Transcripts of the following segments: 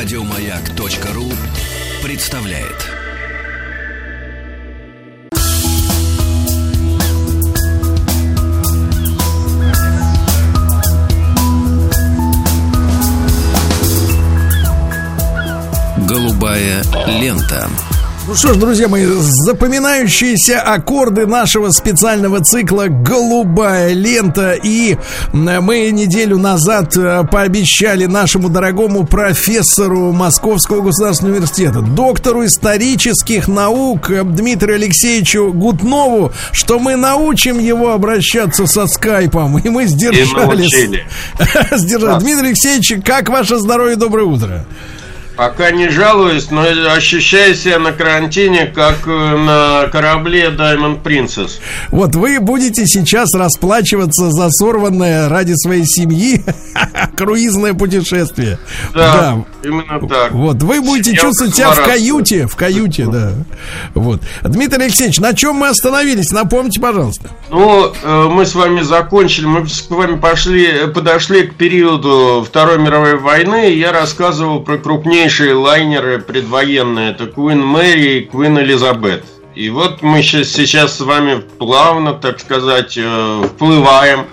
Радиомаяк.ру представляет. Голубая лента. Ну что ж, друзья мои, запоминающиеся аккорды нашего специального цикла «Голубая лента». И мы неделю назад э, пообещали нашему дорогому профессору Московского государственного университета, доктору исторических наук Дмитрию Алексеевичу Гутнову, что мы научим его обращаться со скайпом. И мы сдержались. Сдержались. Дмитрий Алексеевич, как ваше здоровье? Доброе утро. Пока не жалуюсь, но ощущаю себя на карантине, как э, на корабле Diamond Princess. Вот вы будете сейчас расплачиваться за сорванное ради своей семьи круизное путешествие. Да, да, именно так. Вот, вы будете Я чувствовать себя в каюте, в каюте, да. Вот. Дмитрий Алексеевич, на чем мы остановились? Напомните, пожалуйста. Ну, э, мы с вами закончили, мы с вами пошли, подошли к периоду Второй мировой войны, и я рассказывал про крупнейшие крупнейшие лайнеры предвоенные это Queen Мэри и Queen Элизабет. И вот мы сейчас, с вами плавно, так сказать, э, вплываем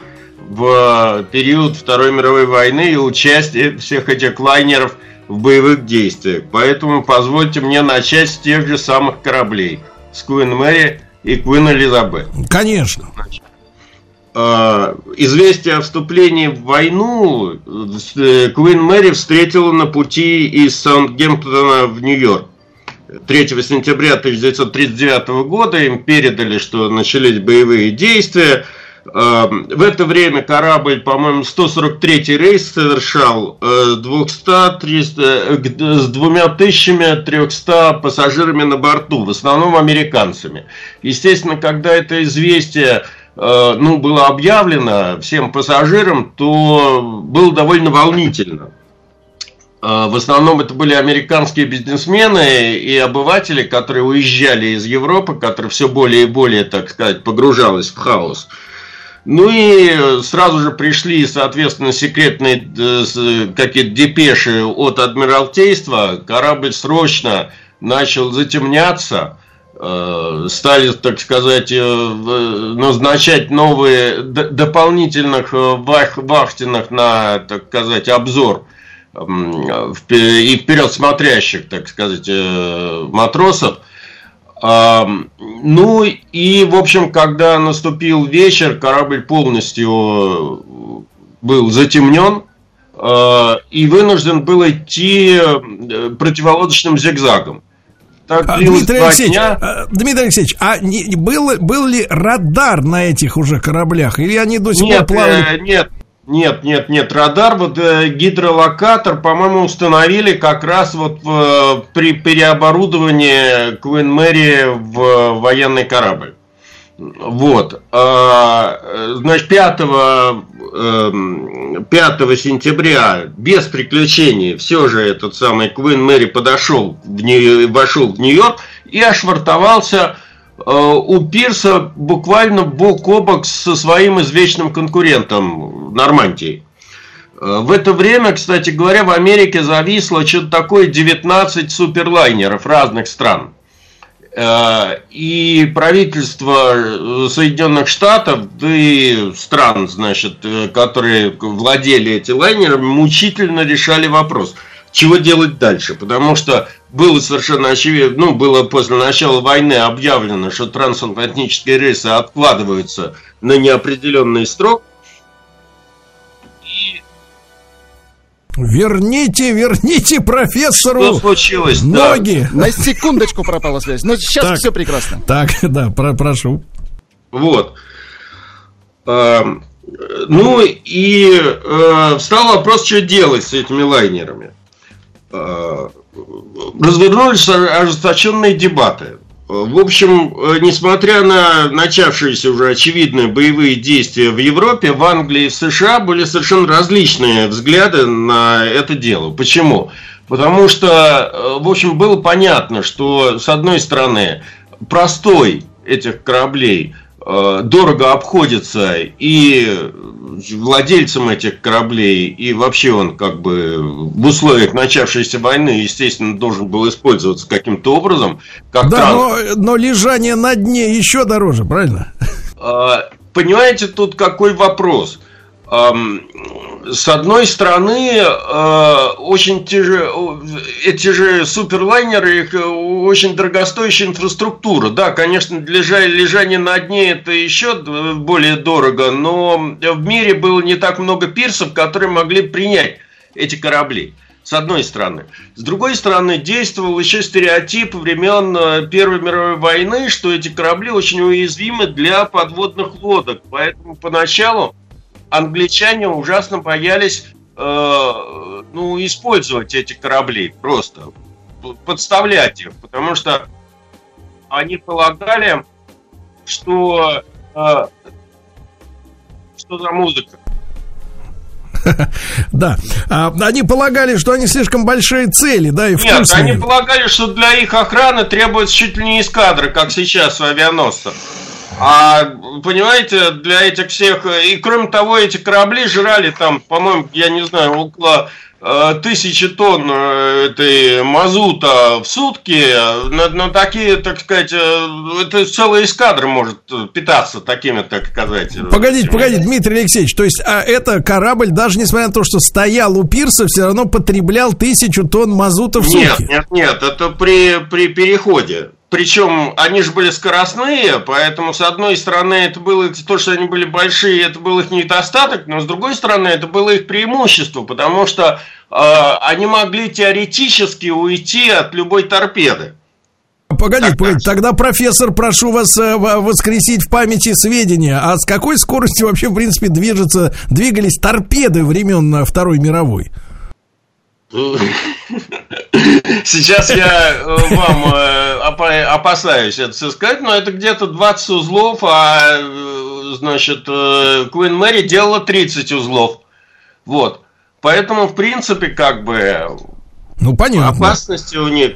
в период Второй мировой войны и участие всех этих лайнеров в боевых действиях. Поэтому позвольте мне начать с тех же самых кораблей. С Queen Мэри и Queen Элизабет. Конечно. Значит, Э, известие о вступлении в войну э, Куин Мэри встретила на пути из Саундгемптона в Нью-Йорк. 3 сентября 1939 года им передали, что начались боевые действия. Э, в это время корабль, по-моему, 143 рейс совершал 200, 300, с 2300 пассажирами на борту, в основном американцами. Естественно, когда это известие Э, ну, было объявлено всем пассажирам, то было довольно волнительно. Э, в основном это были американские бизнесмены и обыватели, которые уезжали из Европы, которые все более и более, так сказать, погружалась в хаос. Ну и сразу же пришли, соответственно, секретные э, какие-то депеши от Адмиралтейства. Корабль срочно начал затемняться. Э, стали, так сказать, э, назначать новые дополнительных э, вах, на, так сказать, обзор и вперед смотрящих, так сказать, матросов. Ну и, в общем, когда наступил вечер, корабль полностью был затемнен и вынужден был идти противолодочным зигзагом. Так а, Дмитрий Алексеевич, дня. А, Дмитрий Алексеевич, а не, был, был ли радар на этих уже кораблях? Или они до сих пор плавали? Э, нет, нет, нет, нет, радар, вот э, гидролокатор, по-моему, установили как раз вот э, при переоборудовании Квин Мэри в военный корабль. Вот. А, значит, 5, 5 эм, сентября без приключений все же этот самый Квин Мэри подошел, в Нью- вошел в Нью-Йорк и ошвартовался э, у пирса буквально бок о бок со своим извечным конкурентом Нормандией. Э, в это время, кстати говоря, в Америке зависло что-то такое 19 суперлайнеров разных стран. Э, и правительство э, Соединенных Штатов, да и стран, значит, э, которые владели этими лайнерами, мучительно решали вопрос, чего делать дальше. Потому что было совершенно очевидно, ну, было после начала войны объявлено, что трансатлантические рейсы откладываются на неопределенный срок – Верните, верните профессору Что случилось? Ноги. Да. На секундочку пропала связь. Но сейчас так, все прекрасно. Так, да, про прошу. Вот. А, ну и а, встал вопрос, что делать с этими лайнерами. А, развернулись ожесточенные дебаты. В общем, э, несмотря на начавшиеся уже очевидные боевые действия в Европе, в Англии и в США были совершенно различные взгляды на это дело. Почему? Потому что, э, в общем, было понятно, что, с одной стороны, простой этих кораблей дорого обходится и владельцем этих кораблей, и вообще он как бы в условиях начавшейся войны, естественно, должен был использоваться каким-то образом. Как да, но, но лежание на дне еще дороже, правильно? А, понимаете, тут какой вопрос? С одной стороны, э, очень тяж... эти же суперлайнеры, их э, очень дорогостоящая инфраструктура. Да, конечно, для лежания на дне это еще более дорого, но в мире было не так много пирсов, которые могли принять эти корабли. С одной стороны. С другой стороны, действовал еще стереотип времен э, Первой мировой войны, что эти корабли очень уязвимы для подводных лодок. Поэтому поначалу англичане ужасно боялись э, ну, использовать эти корабли просто, подставлять их, потому что они полагали, что э, что за музыка. Да. А, они полагали, что они слишком большие цели, да, и Нет, они полагали, что для их охраны требуется чуть ли не эскадра, как сейчас в авианосцах. А, понимаете, для этих всех... И кроме того, эти корабли жрали там, по-моему, я не знаю, около э, тысячи тонн э, этой мазута в сутки. На, на такие, так сказать, э, это целая эскадра может питаться такими, так сказать. Погодите, погодите, Дмитрий Алексеевич, то есть а это корабль, даже несмотря на то, что стоял у пирса, все равно потреблял тысячу тонн мазута в сутки? Нет, нет, нет, это при, при переходе. Причем они же были скоростные, поэтому с одной стороны это было то, что они были большие, это был их недостаток, но с другой стороны это было их преимущество, потому что э, они могли теоретически уйти от любой торпеды. Погодите, так, погодите, тогда, профессор, прошу вас э, воскресить в памяти сведения, а с какой скоростью вообще, в принципе, движется, двигались торпеды времен Второй мировой? Сейчас я э, вам э, опасаюсь это все сказать, но это где-то 20 узлов, а э, значит Queen Mary делала 30 узлов. Вот. Поэтому, в принципе, как бы ну, понятно. Опасности у них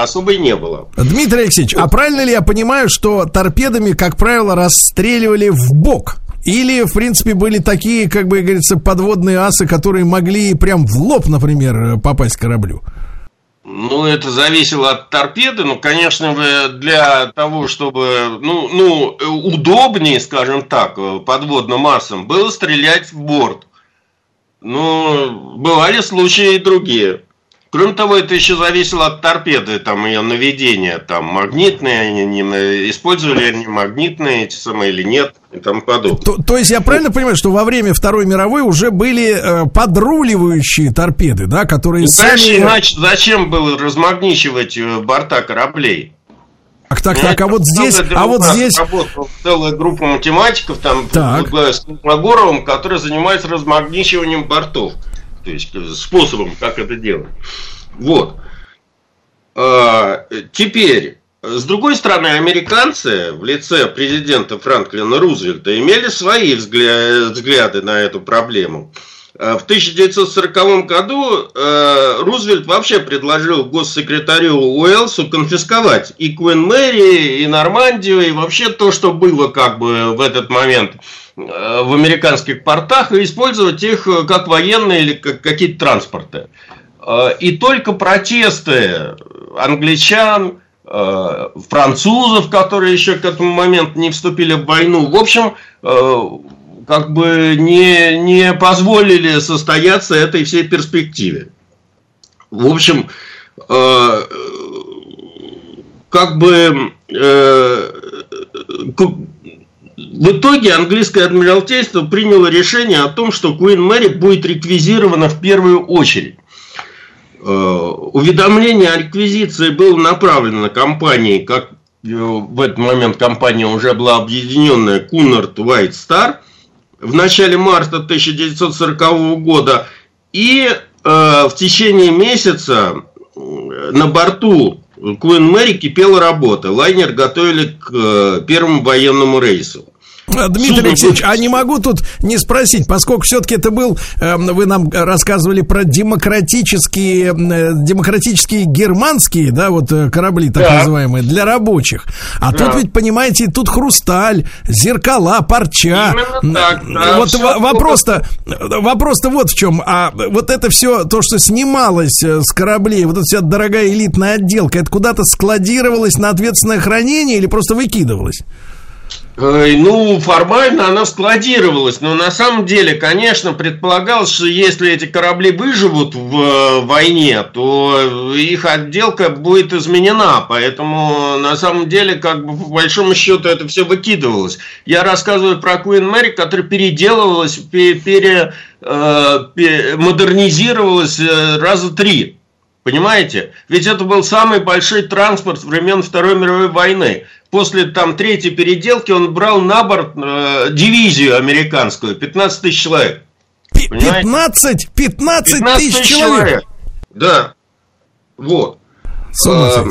особой не было. Дмитрий Алексеевич, а правильно ли я понимаю, что торпедами, как правило, расстреливали в бок? Или, в принципе, были такие, как бы говорится, подводные асы, которые могли прям в лоб, например, попасть кораблю? Ну, это зависело от торпеды. Ну, конечно, для того, чтобы, ну, ну удобнее, скажем так, подводным массам, было стрелять в борт. Ну, бывали случаи и другие. Кроме того, это еще зависело от торпеды, там, ее наведения, там, магнитные они, не, использовали они магнитные эти самые или нет, и тому подобное. То, то есть я правильно понимаю, что во время Второй мировой уже были э, подруливающие торпеды, да, которые ну, сами... Иначе зачем было размагничивать э, борта кораблей? Так, так, так, а вот здесь, а вот здесь... Целая группа математиков, там, так. с Магоровым, которые занимаются размагничиванием бортов то есть способом, как это делать. Вот. А, теперь, с другой стороны, американцы в лице президента Франклина Рузвельта имели свои взгляды на эту проблему. А, в 1940 году э, Рузвельт вообще предложил госсекретарю Уэлсу конфисковать и Куин Мэри, и Нормандию, и вообще то, что было как бы в этот момент Э, в американских портах и использовать их э, как военные или как какие-то транспорты. Э, и только протесты англичан, французов, которые еще к этому моменту не вступили в войну, в общем, как бы не, не позволили состояться этой всей перспективе. В общем, как бы в итоге английское адмиралтейство приняло решение о том, что Queen Mary будет реквизирована в первую очередь. Э, уведомление о реквизиции было направлено на компании, как э, в этот момент компания уже была объединенная Cunard White Star в начале марта 1940 года. И э, в течение месяца на борту Queen Mary кипела работа. Лайнер готовили к первому военному рейсу. А, Дмитрий Алексеевич, а не могу тут не спросить, поскольку все-таки это был, эм, вы нам рассказывали про демократические, э, демократические германские, да, вот э, корабли так да. называемые, для рабочих. А да. тут ведь, понимаете, тут хрусталь, зеркала, парча. Именно так, да, вот вопрос-то, вопрос-то вот в чем. А вот это все, то, что снималось э, с кораблей, вот эта вся дорогая элитная отделка, это куда-то складировалось на ответственное хранение или просто выкидывалось? Ну, формально она складировалась, но на самом деле, конечно, предполагалось, что если эти корабли выживут в э, войне, то их отделка будет изменена, поэтому на самом деле, как бы, по большому счету, это все выкидывалось. Я рассказываю про Queen Mary, которая переделывалась, пере, э, э, раза три. Понимаете? Ведь это был самый большой транспорт времен Второй мировой войны после там третьей переделки он брал на борт э, дивизию американскую, 15 тысяч человек. 15? 15, тысяч человек? человек? Да. Вот. А,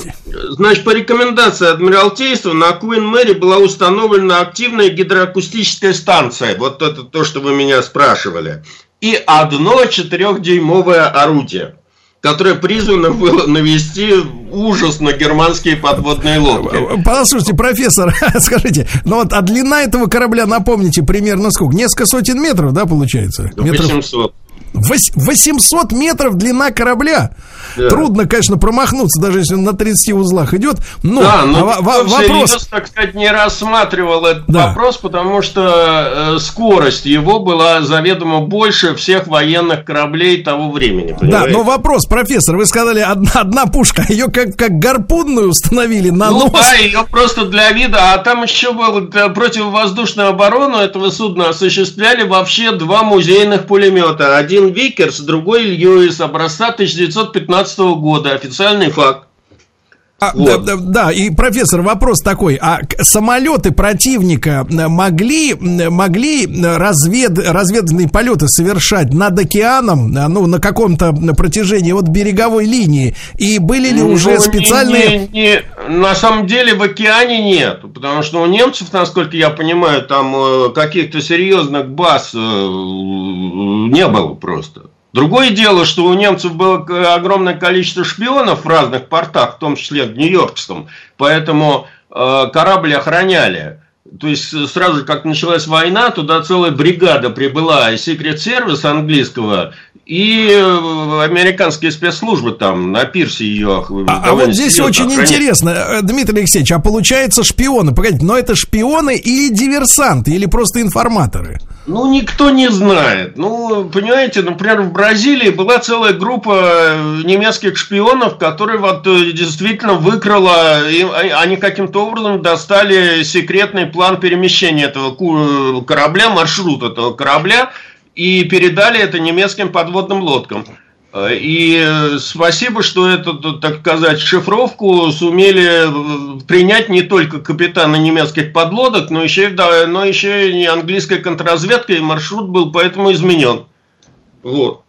значит, по рекомендации Адмиралтейства на Куин Мэри была установлена активная гидроакустическая станция. Вот это то, что вы меня спрашивали. И одно четырехдюймовое орудие которое призвано было навести ужас на германские подводные лодки. Послушайте, профессор, скажите, ну вот, а длина этого корабля, напомните, примерно сколько? Несколько сотен метров, да, получается? 800. 800 метров длина корабля. Да. Трудно, конечно, промахнуться, даже если он на 30 узлах идет. Но, да, но а, вопрос... так сказать, не рассматривал этот да. вопрос, потому что э, скорость его была заведомо больше всех военных кораблей того времени. Понимаете? Да, но вопрос, профессор, вы сказали, одна, одна пушка, ее как, как гарпунную установили на ну, нос. да, ее просто для вида, а там еще был противовоздушную оборону этого судна осуществляли вообще два музейных пулемета. Один Викерс, другой Льюис, образца 1915 2015 года. Официальный факт. А, вот. да, да, да, и профессор, вопрос такой: а самолеты противника могли, могли развед, разведные полеты совершать над океаном, ну, на каком-то протяжении от береговой линии? И были ли ну, уже специальные. Не, не, не, на самом деле в океане нет, потому что у немцев, насколько я понимаю, там э, каких-то серьезных баз э, не было просто. Другое дело, что у немцев было огромное количество шпионов в разных портах, в том числе в Нью-Йоркском, поэтому э, корабль охраняли. То есть сразу как началась война, туда целая бригада прибыла, и секрет-сервис английского, и э, американские спецслужбы там на пирсе ее. А, а вот здесь очень охранять. интересно, э, Дмитрий Алексеевич, а получается шпионы, погодите, но это шпионы или диверсанты, или просто информаторы? Ну, никто не знает. Ну, понимаете, например, в Бразилии была целая группа э, немецких шпионов, которые вот действительно выкрала, и они каким-то образом достали секретный план перемещения этого корабля, маршрут этого корабля, и передали это немецким подводным лодкам. Э, и э, спасибо, что эту, так сказать, шифровку сумели э, принять не только капитаны немецких подлодок, но еще, да, но еще и английская контрразведка, и маршрут был поэтому изменен. Вот.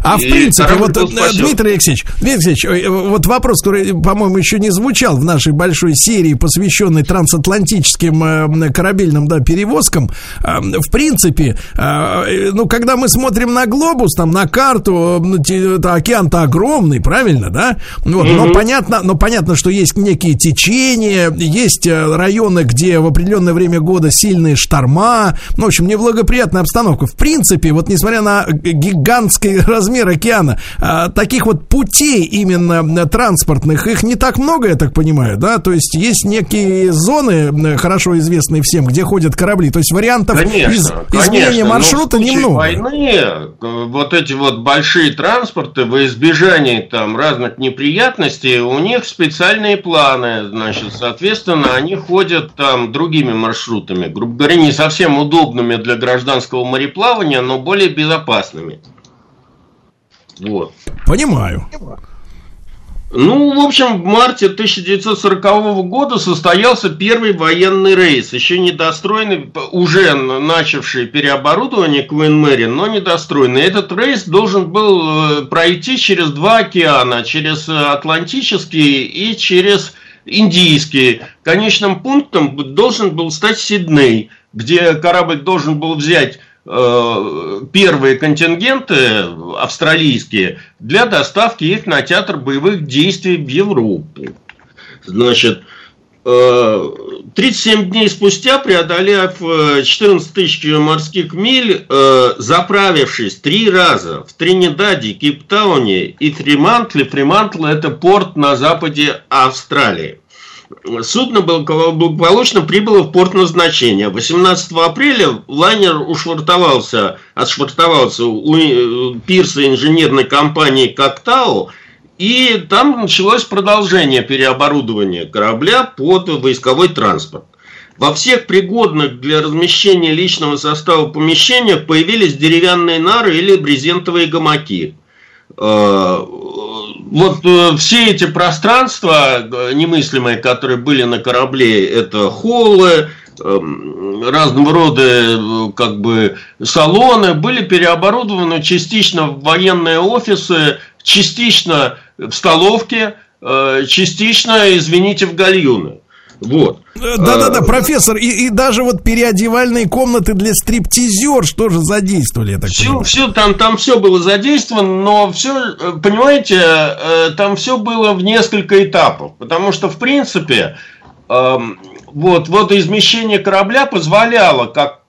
А в принципе, вот, э, Дмитрий Алексеевич, Дмитрий Алексеевич, э, вот вопрос, который, по-моему, еще не звучал в нашей большой серии, посвященной трансатлантическим э, корабельным да, перевозкам. В принципе, ну, когда мы смотрим на глобус, там, на карту, ну, океан-то огромный, правильно, да? Вот, mm-hmm. но, понятно, но понятно, что есть некие течения, есть районы, где в определенное время года сильные шторма, ну, в общем, неблагоприятная обстановка. В принципе, вот несмотря на гигантский размер океана. А, таких вот путей именно транспортных, их не так много, я так понимаю, да? То есть есть некие зоны, хорошо известные всем, где ходят корабли. То есть вариантов конечно, из, изменения конечно, маршрута немного. войны вот эти вот большие транспорты во избежание там разных неприятностей, у них специальные планы, значит, соответственно, они ходят там другими маршрутами, грубо говоря, не совсем удобными для гражданского мореплавания, но более безопасными. Вот. Понимаю. Ну, в общем, в марте 1940 года состоялся первый военный рейс, еще недостроенный, уже начавший переоборудование Куин Мэри, но недостроенный. Этот рейс должен был э, пройти через два океана, через Атлантический и через Индийский. Конечным пунктом должен был стать Сидней – где корабль должен был взять э, первые контингенты австралийские для доставки их на театр боевых действий в Европу. Значит, 37 дней спустя, преодолев 14 тысяч морских миль, заправившись три раза в Тринидаде, Кейптауне и Фримантле, Фримантл – это порт на западе Австралии судно благополучно прибыло в порт назначения. 18 апреля лайнер ушвартовался, отшвартовался у э, пирса инженерной компании «Коктау», и там началось продолжение переоборудования корабля под войсковой транспорт. Во всех пригодных для размещения личного состава помещениях появились деревянные нары или брезентовые гамаки. Э, вот э, все эти пространства э, немыслимые, которые были на корабле, это холлы, эм, разного рода как бы салоны были переоборудованы частично в военные офисы, частично в столовки, частично, извините, в гальюны. Вот. Да-да-да, а, профессор, и, и даже вот переодевальные комнаты для стриптизер что же задействовали, я так все, понимаю? Все, там, там все было задействовано, но все, понимаете, э, там все было в несколько этапов, потому что, в принципе, эм, вот, водоизмещение корабля позволяло, как,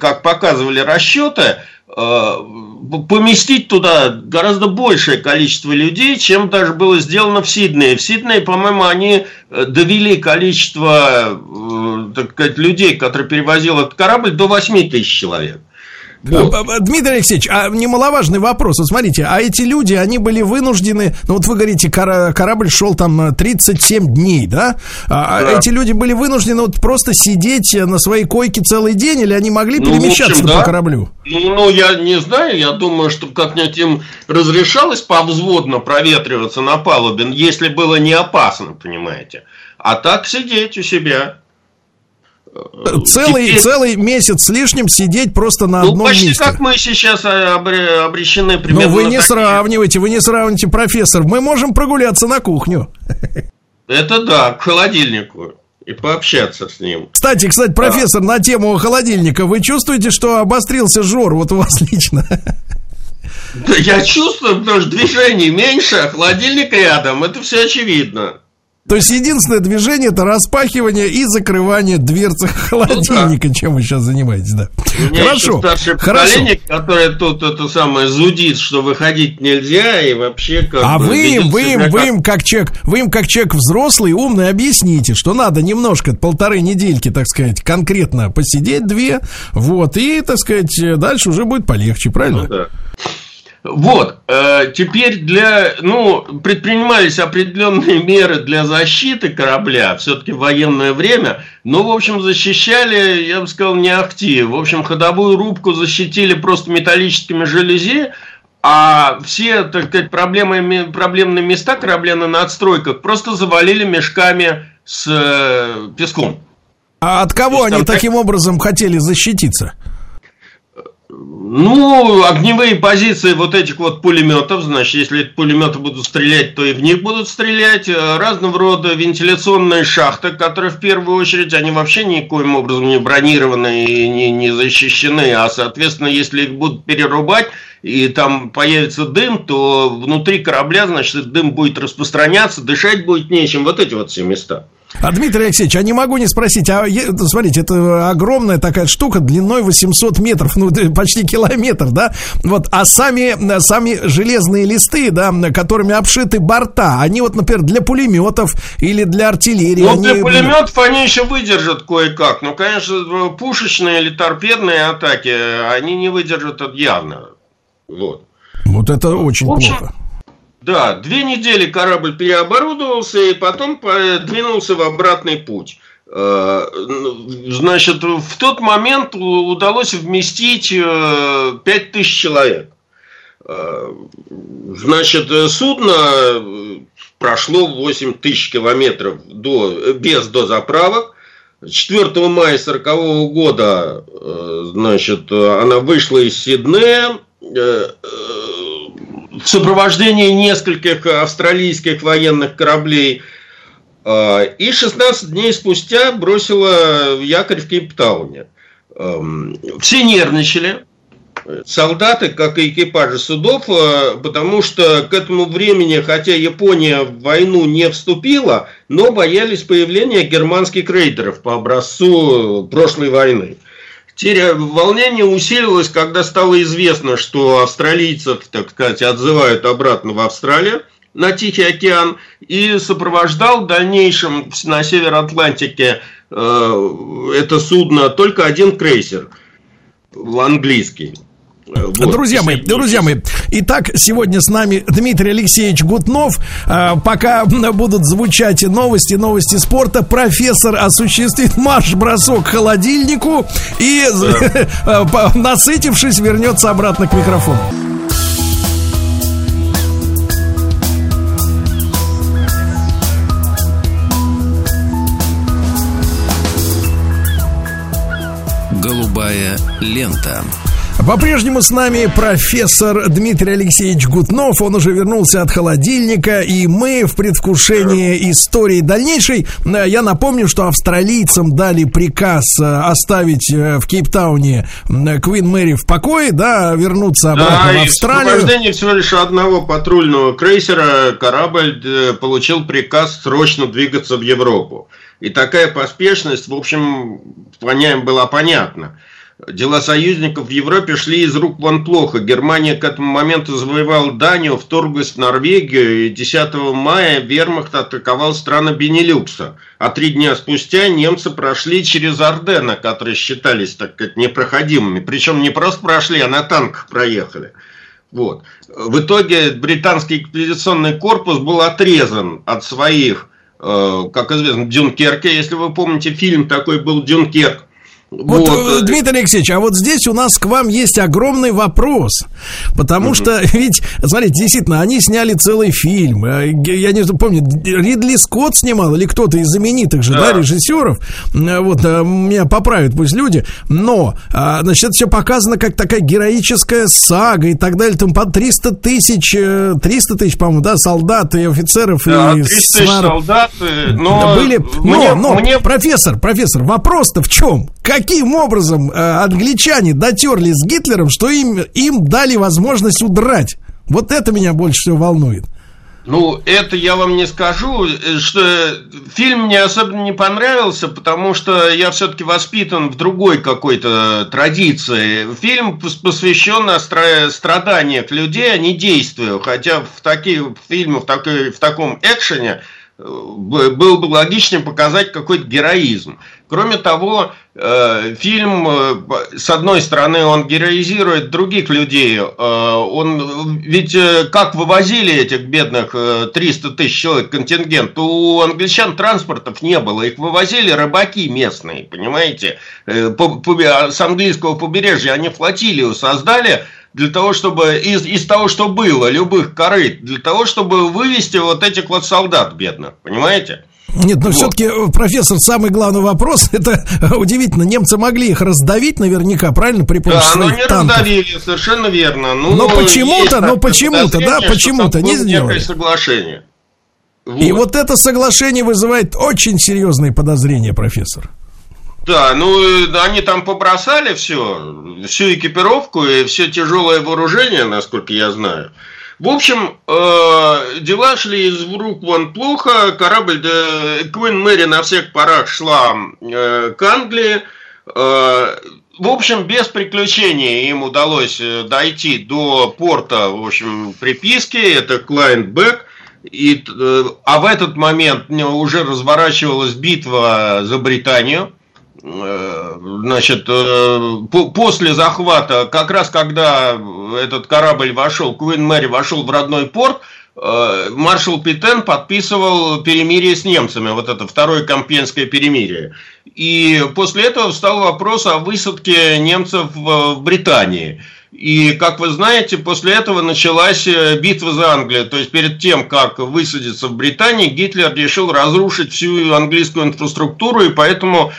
как показывали расчеты, Э, поместить туда гораздо большее количество людей, чем даже было сделано в Сиднее. В Сиднее, по-моему, они э, довели количество э, так сказать, людей, которые перевозил этот корабль, до 8 тысяч человек. Вот. А, Дмитрий Алексеевич, а немаловажный вопрос. Вот смотрите, а эти люди, они были вынуждены, ну вот вы говорите, корабль шел там 37 дней, да? А, а да. эти люди были вынуждены вот просто сидеть на своей койке целый день, или они могли ну, перемещаться общем, да. по кораблю? Ну, ну, я не знаю, я думаю, что как-нибудь им разрешалось повзводно проветриваться на палубе, если было не опасно, понимаете. А так сидеть у себя. Целый, Теперь... целый месяц с лишним сидеть просто на ну, одном почти месте. как мы сейчас а, обречены примерно. Но вы не сравнивайте, вы не сравните, профессор. Мы можем прогуляться на кухню. Это да, к холодильнику и пообщаться с ним. Кстати, кстати, профессор, да. на тему холодильника, вы чувствуете, что обострился жор вот у вас лично? Да я чувствую, потому что движений меньше, а холодильник рядом, это все очевидно. То есть единственное движение это распахивание и закрывание дверцы холодильника, ну, да. чем вы сейчас занимаетесь, да. У меня Хорошо. Старшее Хорошо. которое тут это самое зудит, что выходить нельзя и вообще как А вы им, вы им, вы им как человек, вы им как человек взрослый, умный, объясните, что надо немножко полторы недельки, так сказать, конкретно посидеть две, вот и, так сказать, дальше уже будет полегче, правильно? Ну, да. Вот, э, теперь для, ну, предпринимались определенные меры для защиты корабля, все-таки военное время, но, в общем, защищали, я бы сказал, не ахти. В общем, ходовую рубку защитили просто металлическими железе, а все, так сказать, проблемы, проблемные места корабля на надстройках просто завалили мешками с э, песком. А от кого они таким образом хотели защититься? Ну, огневые позиции вот этих вот пулеметов, значит, если пулеметы будут стрелять, то и в них будут стрелять. Э, разного рода вентиляционные шахты, которые в первую очередь, они вообще никоим образом не бронированы и не, не защищены, а, соответственно, если их будут перерубать, и там появится дым, то внутри корабля, значит, дым будет распространяться, дышать будет нечем. Вот эти вот все места. А, Дмитрий Алексеевич, а не могу не спросить, а смотрите, это огромная такая штука длиной 800 метров, ну, почти километр, да? Вот, а сами, сами железные листы, да, которыми обшиты борта, они вот, например, для пулеметов или для артиллерии. Ну, они... для пулеметов они еще выдержат кое-как, но, конечно, пушечные или торпедные атаки, они не выдержат это явно. Вот. Вот это очень общем, плохо. Да, две недели корабль переоборудовался и потом двинулся в обратный путь. Э, значит, в тот момент удалось вместить 5000 э, человек. Э, значит, судно прошло 8 тысяч километров до, без дозаправок. 4 мая 1940 года, значит, она вышла из Сиднея, в сопровождении нескольких австралийских военных кораблей. И 16 дней спустя бросила якорь в Кейптауне. Эм, все нервничали, солдаты, как и экипажи судов, э, потому что к этому времени, хотя Япония в войну не вступила, но боялись появления германских рейдеров по образцу прошлой войны. Волнение усилилось, когда стало известно, что австралийцев, так сказать, отзывают обратно в Австралию на Тихий океан и сопровождал в дальнейшем на север Атлантике э, это судно только один крейсер английский. Вот. Друзья мои, друзья мои, итак, сегодня с нами Дмитрий Алексеевич Гутнов. А, пока будут звучать новости, новости спорта, профессор осуществит марш-бросок к холодильнику и, да. насытившись, вернется обратно к микрофону. Голубая лента. По-прежнему с нами профессор Дмитрий Алексеевич Гутнов. Он уже вернулся от холодильника, и мы в предвкушении истории дальнейшей. Э, я напомню, что австралийцам дали приказ э, оставить э, в Кейптауне Квин Мэри в покое, да, вернуться обратно да, в Австралию. Да, всего лишь одного патрульного крейсера корабль получил приказ срочно двигаться в Европу. И такая поспешность, в общем, была понятна. Дела союзников в Европе шли из рук вон плохо. Германия к этому моменту завоевала Данию, вторглась в Норвегию, и 10 мая вермахт атаковал страны Бенилюкса. А три дня спустя немцы прошли через Ордены, которые считались, так сказать, непроходимыми. Причем не просто прошли, а на танках проехали. Вот. В итоге британский экспедиционный корпус был отрезан от своих, э, как известно, Дюнкерке. Если вы помните, фильм такой был «Дюнкерк». Вот, вот, Дмитрий Алексеевич, а вот здесь у нас к вам есть огромный вопрос. Потому угу. что, ведь, смотрите, действительно, они сняли целый фильм. Э, я не помню, Ридли Скотт снимал, или кто-то из знаменитых же, да, да режиссеров. Э, вот, э, меня поправят пусть люди. Но, значит, это все показано как такая героическая сага и так далее. Там по 300 тысяч, 300 тысяч, по-моему, да, солдат и офицеров. Да, и 300 тысяч солдат, но... Были, но, мне, но, мне... профессор, профессор, вопрос-то в чем? Как каким образом э, англичане дотерли с Гитлером, что им, им дали возможность удрать? Вот это меня больше всего волнует. Ну, это я вам не скажу, э, что фильм мне особенно не понравился, потому что я все-таки воспитан в другой какой-то традиции. Фильм посвящен страданиях людей, а не действию. Хотя в таких фильмах, в, такой, в таком экшене э, было бы логичнее показать какой-то героизм. Кроме того, э, фильм, э, с одной стороны, он героизирует других людей. Э, он, ведь как вывозили этих бедных 300 тысяч человек контингент, у англичан транспортов не было. Их вывозили рыбаки местные, понимаете? С английского побережья они флотилию создали, для того, чтобы из, из того, что было, любых корыт, для того, чтобы вывести вот этих вот солдат бедных, понимаете? Нет, но вот. все-таки, э, профессор, самый главный вопрос, это э, удивительно, немцы могли их раздавить наверняка, правильно, при помощи да, своих но не танков. раздавили, совершенно верно. Ну, но почему-то, но почему-то, да, почему-то не сделали. соглашение. Вот. И вот это соглашение вызывает очень серьезные подозрения, профессор. Да, ну они там побросали все, всю экипировку и все тяжелое вооружение, насколько я знаю. В общем, э, дела шли из рук вон плохо. Корабль э, Квин Мэри на всех парах шла э, к Англии. Э, в общем, без приключений им удалось э, дойти до порта, в общем, приписки. Это Клайнбек. И, э, а в этот момент уже разворачивалась битва за Британию. Э, значит, э, после захвата, как раз когда этот корабль вошел, Куин Мэри вошел в родной порт, э, маршал Питен подписывал перемирие с немцами, вот это второе компьенское перемирие. И после этого встал вопрос о высадке немцев в Британии. И, как вы знаете, после этого началась битва за Англию. То есть, перед тем, как высадиться в Британии, Гитлер решил разрушить всю английскую инфраструктуру, и поэтому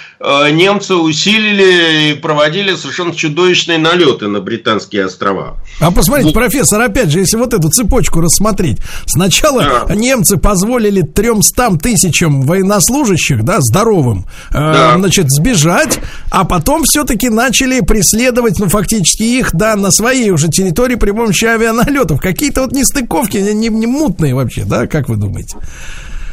немцы усилили и проводили совершенно чудовищные налеты на британские острова. А посмотрите, вот. профессор, опять же, если вот эту цепочку рассмотреть. Сначала да. немцы позволили 300 тысячам военнослужащих, да, здоровым, э, да. значит, сбежать, а потом все-таки начали преследовать, ну, фактически их, да, на своей уже территории при помощи авианалетов. Какие-то вот нестыковки, не, не мутные вообще, да, как вы думаете?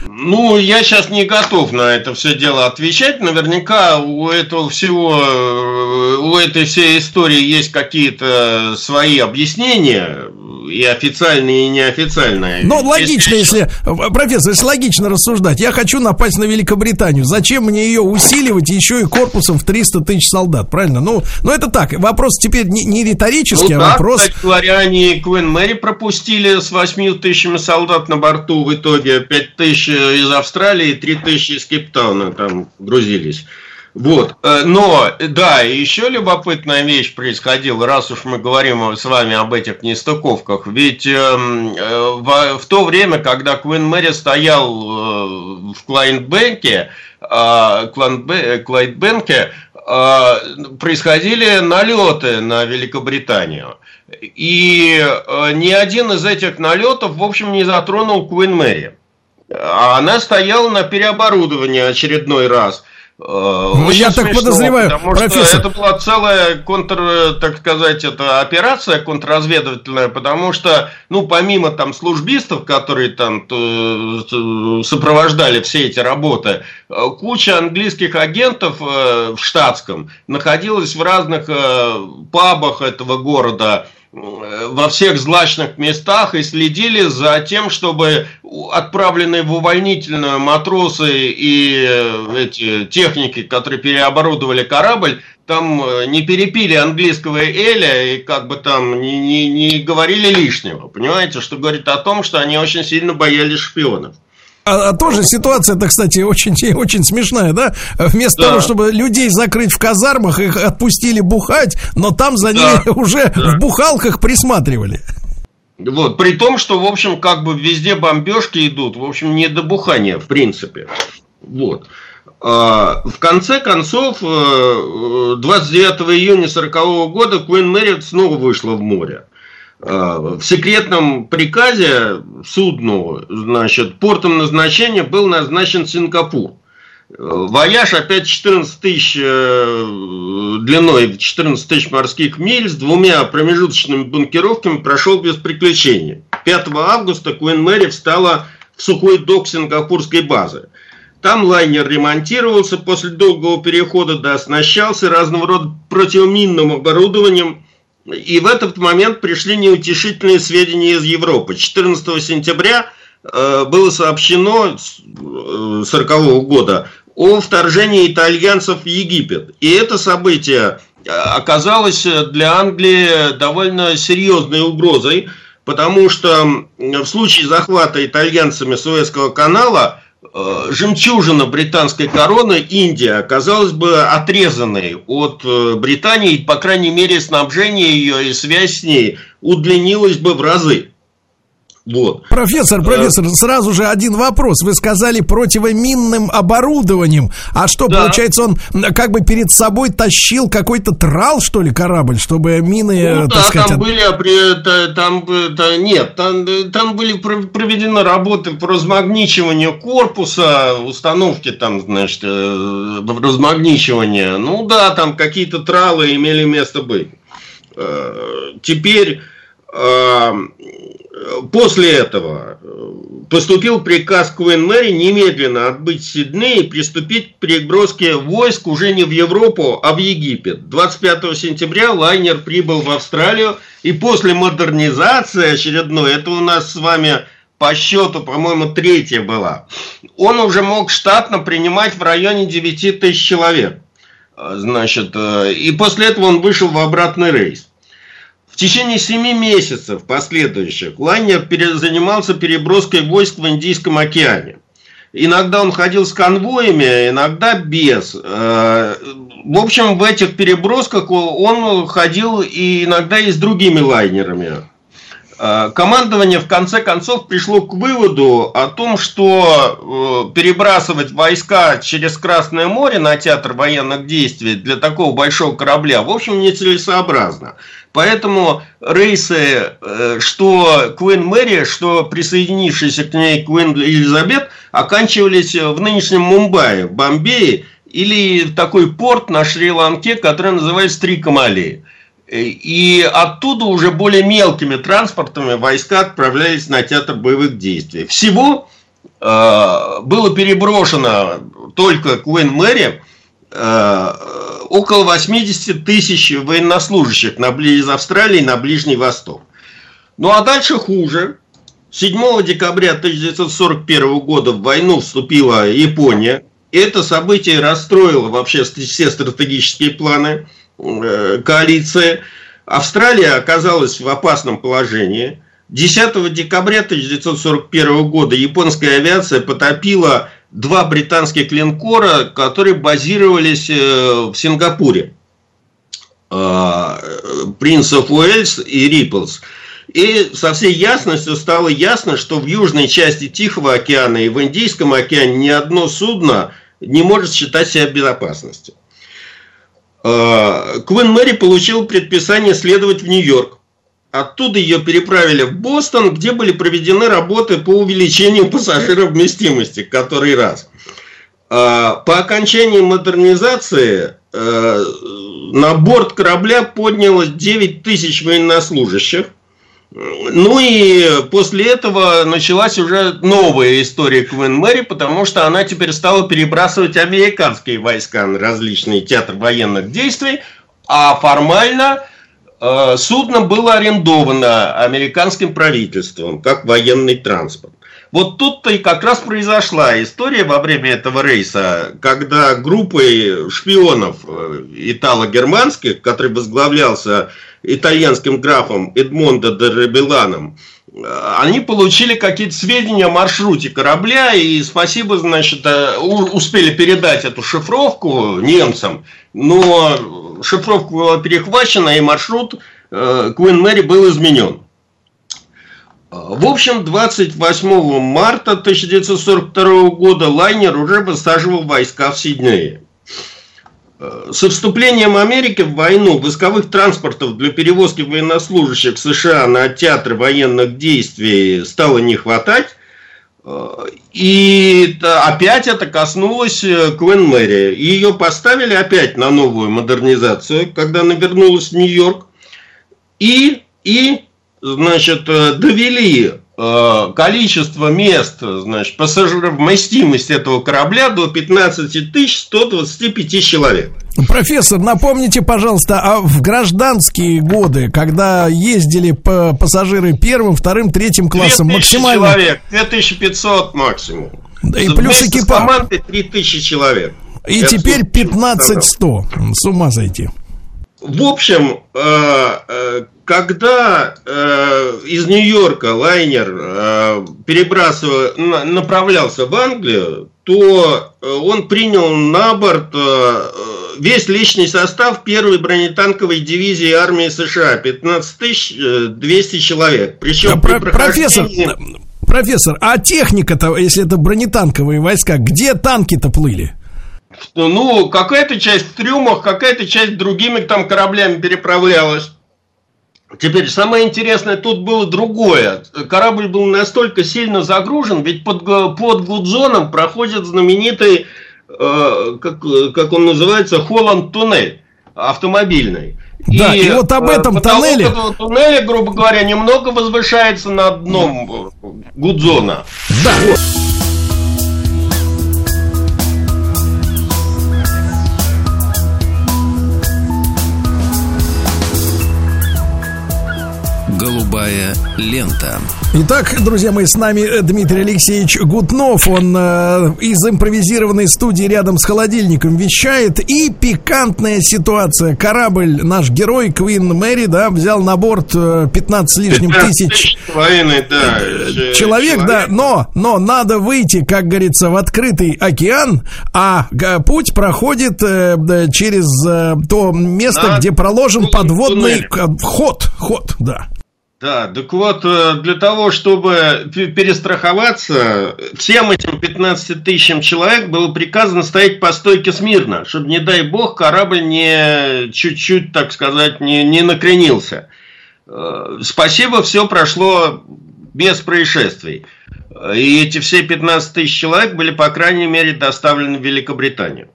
Ну, я сейчас не готов на это все дело отвечать. Наверняка у этого всего, э, у этой всей истории есть какие-то свои объяснения и официальные, и неофициальные. Но логично, если, профессор, если логично рассуждать, я хочу напасть на Великобританию, зачем мне ее усиливать еще и корпусом в 300 тысяч солдат, правильно? Ну, ну это так, вопрос теперь не, не риторический, ну, а так, вопрос... кстати говоря, они Квин Мэри пропустили с 8 тысячами солдат на борту, в итоге 5 тысяч из Австралии, 3 тысячи из Кейптауна там грузились. Вот. Э, но, да, еще любопытная вещь происходила, раз уж мы говорим с вами об этих нестыковках. Ведь э, э, в, в то время, когда Куин Мэри стоял э, в Клайнбенке, Клайнбенке, происходили налеты на Великобританию. И ни один из этих налетов, в общем, не затронул Куин Мэри. А она стояла на переоборудовании очередной раз – Э, ну, я так подозреваю, потому профессор. Что это была целая контр, так сказать, это операция контрразведывательная, потому что, ну, помимо там службистов, которые там сопровождали все эти работы, э, куча английских агентов э, в штатском находилась в разных пабах этого города, во всех злачных местах и следили за тем, чтобы отправленные в увольнительную матросы и э, эти техники, которые переоборудовали корабль, там э, не перепили английского эля и как бы там не, не, не говорили лишнего. Понимаете, что говорит о том, что они очень сильно боялись шпионов. А, а тоже ситуация, это, кстати, очень, очень смешная, да? Вместо да. того, чтобы людей закрыть в казармах, их отпустили бухать, но там за да. ними уже да. в бухалках присматривали. Вот, при том, что, в общем, как бы везде бомбежки идут, в общем, не до бухания, в принципе. Вот. А, в конце концов, 29 э, июня 1940 года Куин Мэри снова вышла в море. Э, в секретном приказе судну, значит, портом назначения был назначен Сингапур. Э, вояж опять 14 тысяч э, длиной, 14 тысяч морских миль с двумя промежуточными бункеровками прошел без приключений. 5 августа Куин Мэри встала в сухой док сингапурской базы. Там лайнер ремонтировался после долгого перехода, да, оснащался разного рода противоминным оборудованием – и в этот момент пришли неутешительные сведения из Европы. 14 сентября э, было сообщено 40 -го года о вторжении итальянцев в Египет. И это событие э, оказалось для Англии довольно серьезной угрозой, потому что в случае захвата итальянцами Суэцкого канала Э, жемчужина британской короны, Индия, оказалась бы отрезанной от э, Британии, по крайней мере, снабжение ее и связь с ней удлинилась бы в разы. Вот. Профессор, профессор, да. сразу же один вопрос. Вы сказали противоминным оборудованием. А что, да. получается, он как бы перед собой тащил какой-то трал, что ли, корабль, чтобы мины, ну, так да, сказать... там были, там, там, нет, там, там были проведены работы по размагничиванию корпуса, установки там, значит, э, размагничивания. Ну да, там какие-то тралы имели место быть. Э, теперь э, После этого э, поступил приказ Куин Мэри немедленно отбыть Сидней и приступить к переброске войск уже не в Европу, а в Египет. 25 сентября лайнер прибыл в Австралию, и после модернизации очередной, это у нас с вами по счету, по-моему, третья была, он уже мог штатно принимать в районе 9 тысяч человек. Э, значит, э, и после этого он вышел в обратный рейс. Течение семи месяцев последующих лайнер занимался переброской войск в Индийском океане. Иногда он ходил с конвоями, иногда без. Э, в общем, в этих перебросках он ходил и иногда и с другими лайнерами. Э, командование в конце концов пришло к выводу о том, что э, перебрасывать войска через Красное море на театр военных действий для такого большого корабля, в общем, нецелесообразно. Поэтому рейсы, э, что Куин Мэри, что присоединившиеся к ней Куин Элизабет, оканчивались в нынешнем Мумбаи, Бомбее или в такой порт на Шри-Ланке, который называется Трикамалея. И оттуда уже более мелкими транспортами войска отправлялись на театр боевых действий. Всего э, было переброшено только к Уэйн-Мэри э, около 80 тысяч военнослужащих на, из Австралии на Ближний Восток. Ну а дальше хуже. 7 декабря 1941 года в войну вступила Япония. Это событие расстроило вообще все стратегические планы Э, коалиции. Австралия оказалась в опасном положении. 10 декабря 1941 года японская авиация потопила два британских линкора, которые базировались э, в Сингапуре. Принц оф Уэльс и Риплс. И со всей ясностью стало ясно, что в южной части Тихого океана и в Индийском океане ни одно судно не может считать себя в безопасности. Э, Квин Мэри получил предписание следовать в Нью-Йорк. Оттуда ее переправили в Бостон, где были проведены работы по увеличению пассажировместимости, который раз. Э, по окончании модернизации э, на борт корабля поднялось 9 тысяч военнослужащих – ну и после этого началась уже новая история Квин Мэри, потому что она теперь стала перебрасывать американские войска на различные театры военных действий, а формально э, судно было арендовано американским правительством как военный транспорт. Вот тут-то и как раз произошла история во время этого рейса, когда группой шпионов э, итало-германских, который возглавлялся итальянским графом Эдмондо де Ребеланом, э, они получили какие-то сведения о маршруте корабля, и спасибо, значит, э, успели передать эту шифровку немцам, но шифровка была перехвачена, и маршрут Куин Мэри был изменен. В общем, 28 марта 1942 года лайнер уже высаживал войска в Сиднее. Э, со вступлением Америки в войну войсковых транспортов для перевозки военнослужащих США на театры военных действий стало не хватать. Э, и опять это коснулось э, Квен Мэри. Ее поставили опять на новую модернизацию, когда она вернулась в Нью-Йорк. И, и значит, довели Э, количество мест, значит, пассажиров, вместимость этого корабля до 15 125 человек. Профессор, напомните, пожалуйста, а в гражданские годы, когда ездили пассажиры первым, вторым, третьим классом, максимально... человек, 2500 максимум. Да и плюс экипаж. команды 3000 человек. И Это теперь 15 100. С ума зайти. В общем, э, э, когда э, из Нью-Йорка лайнер э, перебрасывал, направлялся в Англию, то э, он принял на борт э, весь личный состав первой бронетанковой дивизии армии США, 15 200 э, человек. Причем да, при профессор, профессор, а техника-то, если это бронетанковые войска, где танки-то плыли? Ну, какая-то часть в трюмах, какая-то часть другими там кораблями переправлялась. Теперь самое интересное тут было другое. Корабль был настолько сильно загружен, ведь под, под Гудзоном проходит знаменитый, э, как, как он называется, Холланд туннель автомобильный. Да, и, и вот об этом э, тоннеле... этого туннеля, грубо говоря, немного возвышается над дном Гудзона. Да. Вот. Голубая лента. Итак, друзья мои, с нами э, Дмитрий Алексеевич Гутнов. Он э, из импровизированной студии рядом с холодильником вещает. И пикантная ситуация. Корабль, наш герой Квин Мэри, да, взял на борт 15 с лишним тысяч военный, да, человек, человек, да, но, но надо выйти, как говорится, в открытый океан, а путь проходит э, через э, то место, да, где проложен подводный ход, ход, да. Да, так вот, э, для того, чтобы перестраховаться, всем этим 15 тысячам человек было приказано стоять по стойке смирно, чтобы, не дай бог, корабль не чуть-чуть, так сказать, не, не накренился. Э, спасибо, все прошло без происшествий. И эти все 15 тысяч человек были, по крайней мере, доставлены в Великобританию.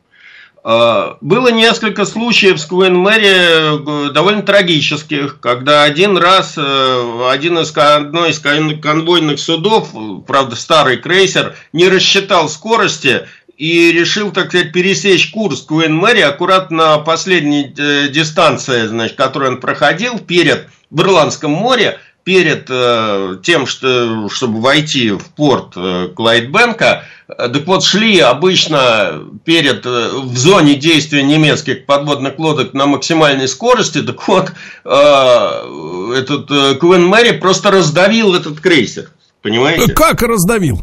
А, было несколько случаев с Куин Мэри э, довольно трагических, когда один раз э, один из, одной из конвойных судов, правда старый крейсер, не рассчитал скорости и решил, так сказать, пересечь курс Куин Мэри аккуратно на последней э, дистанции, значит, которую он проходил перед в Ирландском море, перед э, тем, что, чтобы войти в порт э, Клайдбенка, э, так вот шли обычно перед, э, в зоне действия немецких подводных лодок на максимальной скорости, так вот э, этот э, Куин Мэри просто раздавил этот крейсер, понимаете? Как раздавил?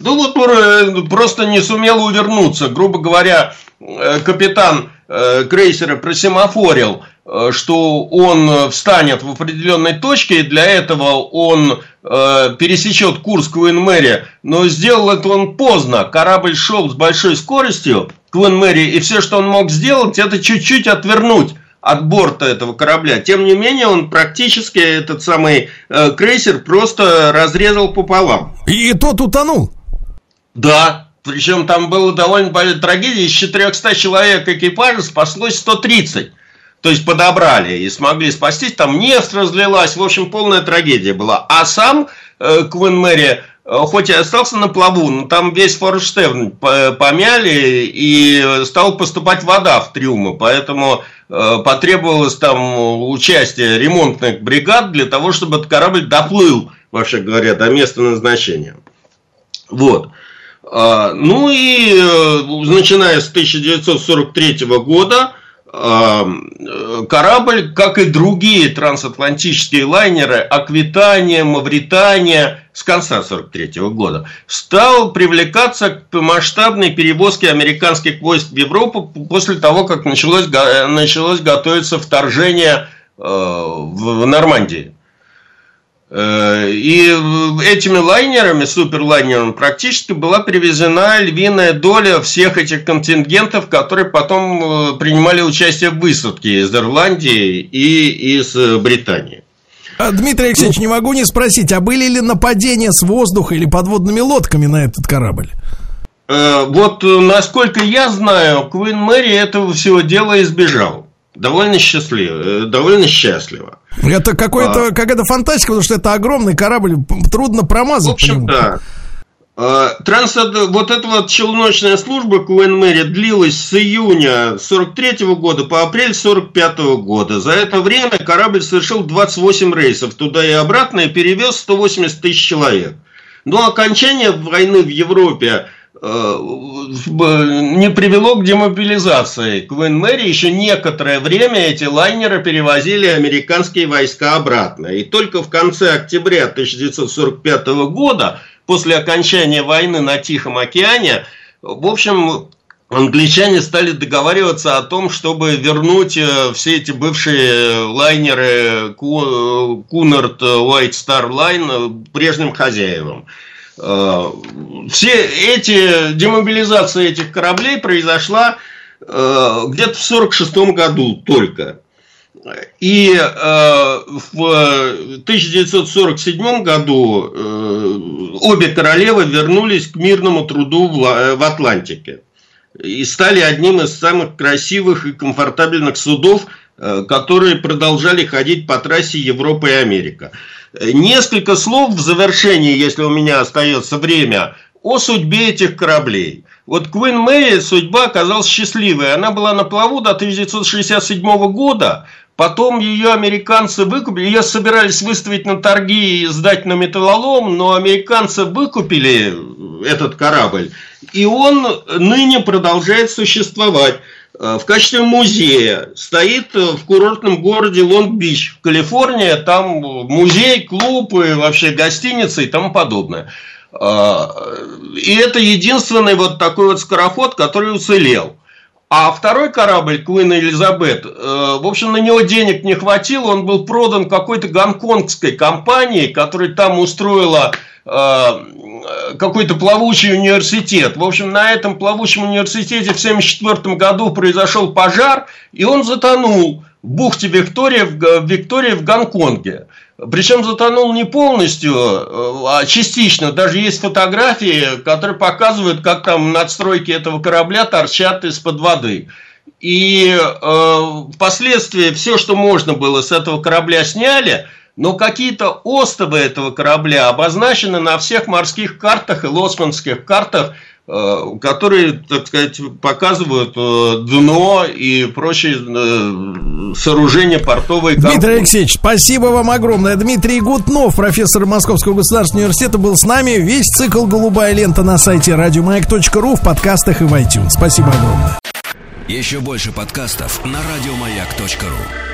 Ну вот э, просто не сумел увернуться, грубо говоря, э, капитан крейсера просимофорил – Э, что он встанет в определенной точке, и для этого он э, пересечет курс Куин-Мэри, но сделал это он поздно. Корабль шел с большой скоростью Куин-Мэри, и все, что он мог сделать, это чуть-чуть отвернуть от борта этого корабля. Тем не менее, он практически этот самый э, крейсер просто разрезал пополам. И тот утонул? Да, причем там было довольно большая трагедия. Из 400 человек экипажа спаслось 130 то есть подобрали и смогли спастись, там нефть разлилась, в общем, полная трагедия была. А сам э, Квин Мэри, э, хоть и остался на плаву, но там весь форштевн помяли и стал поступать вода в трюмы, поэтому э, потребовалось там участие ремонтных бригад для того, чтобы этот корабль доплыл, вообще говоря, до места назначения. Вот. А, ну и э, начиная с 1943 года корабль, как и другие трансатлантические лайнеры, Аквитания, Мавритания, с конца 1943 года, стал привлекаться к масштабной перевозке американских войск в Европу после того, как началось, началось готовиться вторжение э, в Нормандии. Э, и этими лайнерами, суперлайнерами, практически была привезена львиная доля всех этих контингентов, которые потом э, принимали участие в высадке из Ирландии и из э, Британии. А, Дмитрий Алексеевич, не могу не спросить, а были ли нападения с воздуха или подводными лодками на этот корабль? Вот, насколько я знаю, Квин Мэри этого всего дела избежал довольно счастливо, э, довольно счастливо. Это какой-то, а, какая-то фантастика, потому что это огромный корабль, трудно промазать. В общем, да. А, Трансад... Вот эта вот челночная служба Куэн Мэри длилась с июня 43 года по апрель 45 года. За это время корабль совершил 28 рейсов туда и обратно и перевез 180 тысяч человек. Но окончание войны в Европе не привело к демобилизации. Квин Мэри еще некоторое время эти лайнеры перевозили американские войска обратно. И только в конце октября 1945 года, после окончания войны на Тихом океане, в общем, англичане стали договариваться о том, чтобы вернуть э, все эти бывшие лайнеры Кунард White Star прежним хозяевам. Э, все эти, демобилизация этих кораблей произошла э, где-то в 1946 году только. И э, в 1947 году обе королевы вернулись к мирному труду в Атлантике и стали одним из самых красивых и комфортабельных судов, которые продолжали ходить по трассе Европа и Америка. Несколько слов в завершении, если у меня остается время, о судьбе этих кораблей. Вот Квин Мэри судьба оказалась счастливой. Она была на плаву до 1967 года. Потом ее американцы выкупили. Ее собирались выставить на торги и сдать на металлолом, но американцы выкупили этот корабль. И он ныне продолжает существовать. Э, в качестве музея стоит в курортном городе Лонг-Бич, Калифорния. Там музей, клуб и вообще гостиница и тому подобное. Э, и это единственный вот такой вот скороход, который уцелел. А второй корабль, Куин Элизабет, э, в общем, на него денег не хватило, он был продан какой-то гонконгской компании, которая там устроила э, какой-то плавучий университет. В общем, на этом плавучем университете в 1974 году произошел пожар, и он затонул в бухте Виктория в, Виктория в Гонконге. Причем затонул не полностью, э, а частично. Даже есть фотографии, которые показывают, как там надстройки этого корабля торчат из-под воды. И э, впоследствии все, что можно было с этого корабля сняли, но какие-то остовы этого корабля обозначены на всех морских картах и лоцманских картах Э, которые, так сказать, показывают э, дно и прочие э, сооружения портовой компании. Дмитрий Алексеевич, спасибо вам огромное. Дмитрий Гутнов, профессор Московского государственного университета, был с нами. Весь цикл «Голубая лента» на сайте радиомаяк.ру в подкастах и в iTunes. Спасибо огромное. Еще больше подкастов на радиомаяк.ру